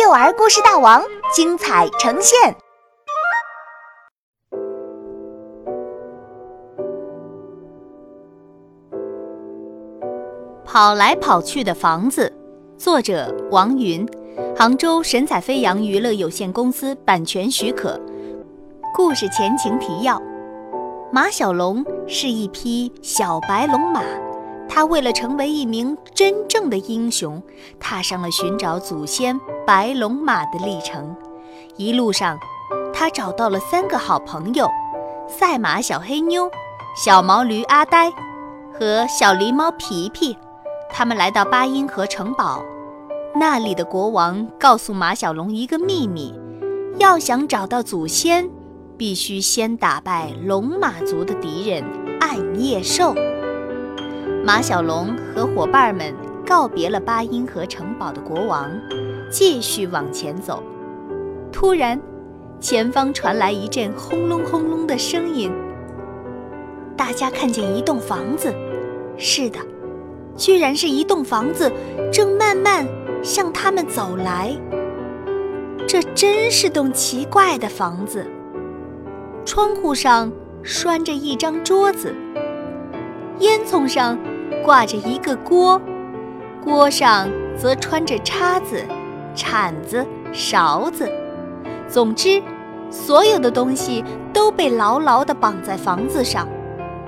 幼儿故事大王精彩呈现。跑来跑去的房子，作者王云，杭州神采飞扬娱乐有限公司版权许可。故事前情提要：马小龙是一匹小白龙马。他为了成为一名真正的英雄，踏上了寻找祖先白龙马的历程。一路上，他找到了三个好朋友：赛马小黑妞、小毛驴阿呆和小狸猫皮皮。他们来到八音盒城堡，那里的国王告诉马小龙一个秘密：要想找到祖先，必须先打败龙马族的敌人暗夜兽。马小龙和伙伴们告别了八音盒城堡的国王，继续往前走。突然，前方传来一阵轰隆轰隆的声音。大家看见一栋房子，是的，居然是一栋房子，正慢慢向他们走来。这真是栋奇怪的房子。窗户上拴着一张桌子，烟囱上。挂着一个锅，锅上则穿着叉子、铲子、勺子。总之，所有的东西都被牢牢地绑在房子上，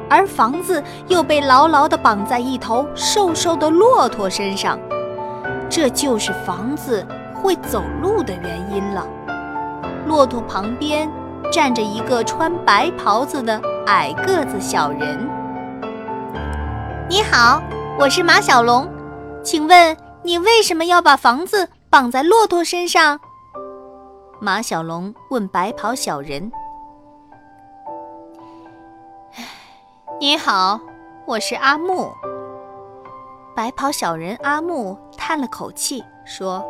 而房子又被牢牢地绑在一头瘦瘦的骆驼身上。这就是房子会走路的原因了。骆驼旁边站着一个穿白袍子的矮个子小人。你好，我是马小龙，请问你为什么要把房子绑在骆驼身上？马小龙问白袍小人。你好，我是阿木。白袍小人阿木叹了口气说：“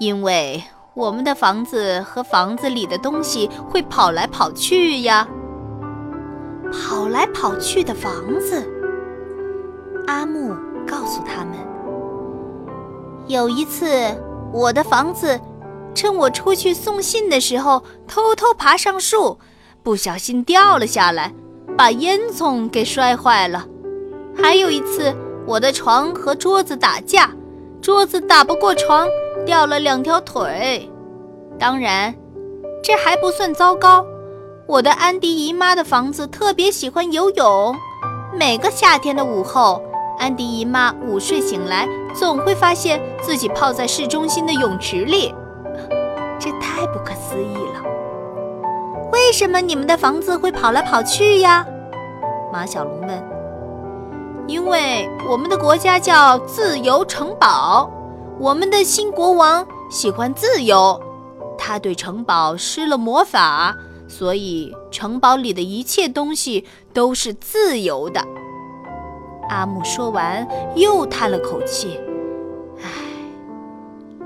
因为我们的房子和房子里的东西会跑来跑去呀。”跑来跑去的房子。阿木告诉他们，有一次，我的房子趁我出去送信的时候，偷偷爬上树，不小心掉了下来，把烟囱给摔坏了。还有一次，我的床和桌子打架，桌子打不过床，掉了两条腿。当然，这还不算糟糕，我的安迪姨妈的房子特别喜欢游泳，每个夏天的午后。安迪姨妈午睡醒来，总会发现自己泡在市中心的泳池里，这太不可思议了。为什么你们的房子会跑来跑去呀？马小龙问。因为我们的国家叫自由城堡，我们的新国王喜欢自由，他对城堡施了魔法，所以城堡里的一切东西都是自由的。阿木说完，又叹了口气：“唉。”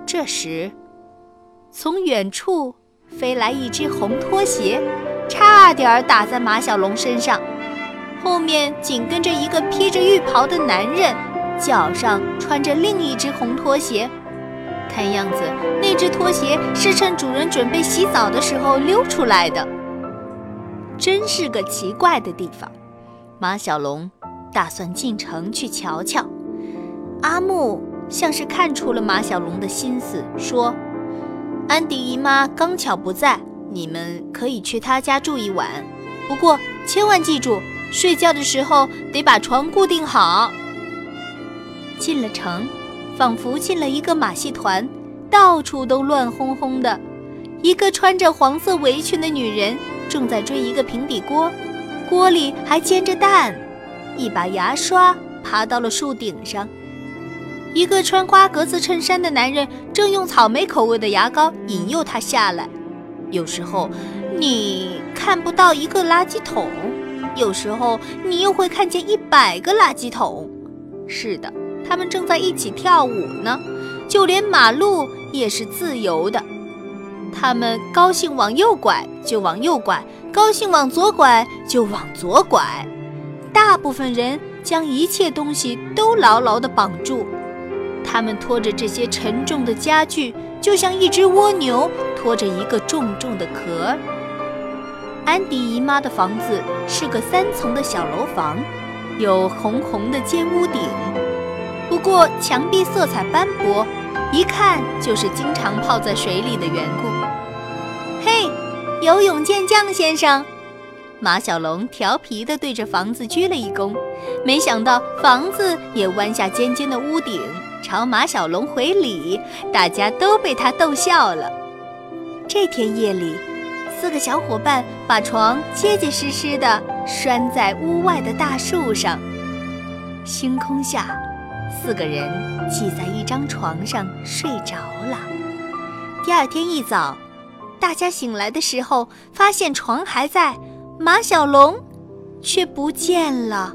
这时，从远处飞来一只红拖鞋，差点打在马小龙身上。后面紧跟着一个披着浴袍的男人，脚上穿着另一只红拖鞋。看样子，那只拖鞋是趁主人准备洗澡的时候溜出来的。真是个奇怪的地方，马小龙。打算进城去瞧瞧。阿木像是看出了马小龙的心思，说：“安迪姨妈刚巧不在，你们可以去她家住一晚。不过千万记住，睡觉的时候得把床固定好。”进了城，仿佛进了一个马戏团，到处都乱哄哄的。一个穿着黄色围裙的女人正在追一个平底锅，锅里还煎着蛋。一把牙刷爬到了树顶上，一个穿花格子衬衫的男人正用草莓口味的牙膏引诱他下来。有时候你看不到一个垃圾桶，有时候你又会看见一百个垃圾桶。是的，他们正在一起跳舞呢。就连马路也是自由的，他们高兴往右拐就往右拐，高兴往左拐就往左拐。大部分人将一切东西都牢牢地绑住，他们拖着这些沉重的家具，就像一只蜗牛拖着一个重重的壳。安迪姨妈的房子是个三层的小楼房，有红红的尖屋顶，不过墙壁色彩斑驳，一看就是经常泡在水里的缘故。嘿，游泳健将先生！马小龙调皮地对着房子鞠了一躬，没想到房子也弯下尖尖的屋顶，朝马小龙回礼，大家都被他逗笑了。这天夜里，四个小伙伴把床结结实实地拴在屋外的大树上，星空下，四个人挤在一张床上睡着了。第二天一早，大家醒来的时候，发现床还在。马小龙却不见了。